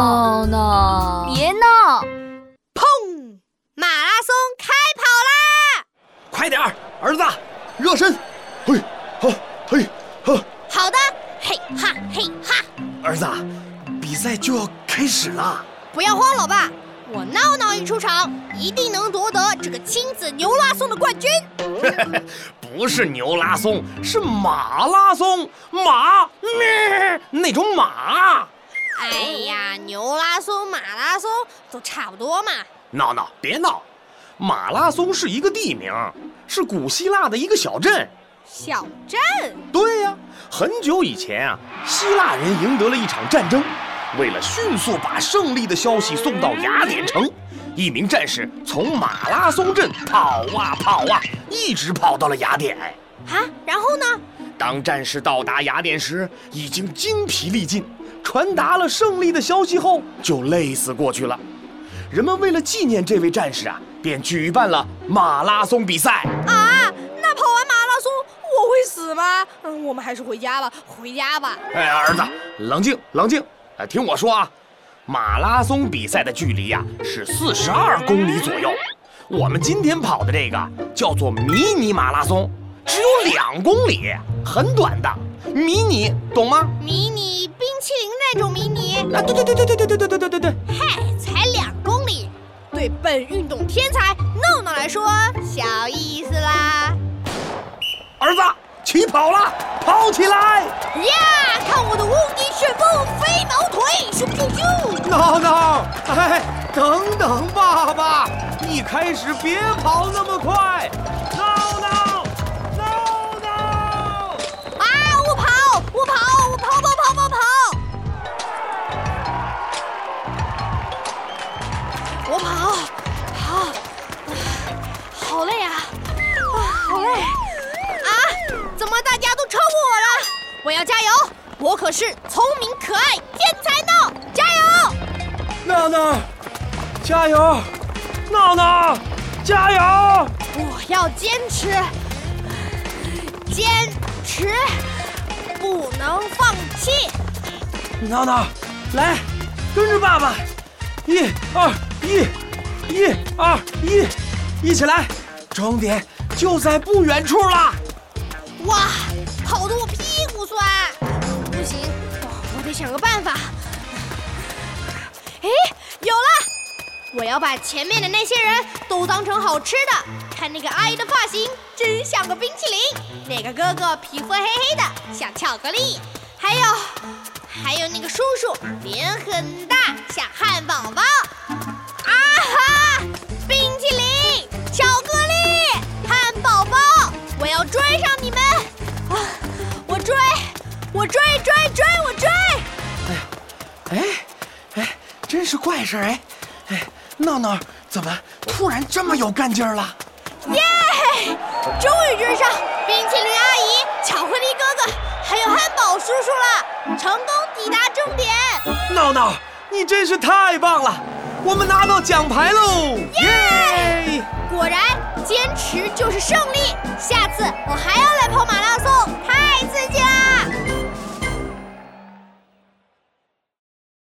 闹闹，别闹！砰！马拉松开跑啦！快点儿，儿子，热身。嘿，好，嘿，好。好的，嘿哈嘿哈。儿子，比赛就要开始了。不要慌，老爸，我闹闹一出场，一定能夺得这个亲子牛拉松的冠军。不是牛拉松，是马拉松，马咩那种马。哎呀，牛拉松、马拉松都差不多嘛。闹闹，别闹！马拉松是一个地名，是古希腊的一个小镇。小镇？对呀，很久以前啊，希腊人赢得了一场战争，为了迅速把胜利的消息送到雅典城，一名战士从马拉松镇跑啊跑啊，一直跑到了雅典。啊，然后呢？当战士到达雅典时，已经精疲力尽。传达了胜利的消息后，就累死过去了。人们为了纪念这位战士啊，便举办了马拉松比赛啊。那跑完马拉松，我会死吗？嗯，我们还是回家吧，回家吧。哎，儿子，冷静，冷静，哎，听我说啊，马拉松比赛的距离呀是四十二公里左右，我们今天跑的这个叫做迷你马拉松，只有两公里，很短的。迷你，懂吗？迷你冰。淇淋那种迷你啊，对对对对对对对对对对对对，嗨，才两公里，对本运动天才闹闹来说小意思啦。儿子，起跑了，跑起来！呀，看我的无敌旋风飞毛腿，咻咻咻！闹闹，哎，等等，爸爸，一开始别跑那么快。我了？我要加油！我可是聪明可爱天才呢，加油！闹闹，加油！闹闹，加油！我要坚持，坚持，不能放弃。闹闹，来，跟着爸爸，一二一，一二一，一起来！终点就在不远处了。哇，跑得我屁股酸！不行，我得想个办法。哎，有了！我要把前面的那些人都当成好吃的。看那个阿姨的发型，真像个冰淇淋；那个哥哥皮肤黑黑的，像巧克力；还有，还有那个叔叔脸很大，像汉堡包。我追追追，我追！哎呀，哎，哎，真是怪事哎！哎，闹闹怎么突然这么有干劲儿了？耶！终于追上冰淇淋阿姨、巧克力哥哥，还有汉堡叔叔了，成功抵达终点！闹闹，你真是太棒了！我们拿到奖牌喽！耶！果然，坚持就是胜利！下次我还要来跑马拉松，太刺激啦！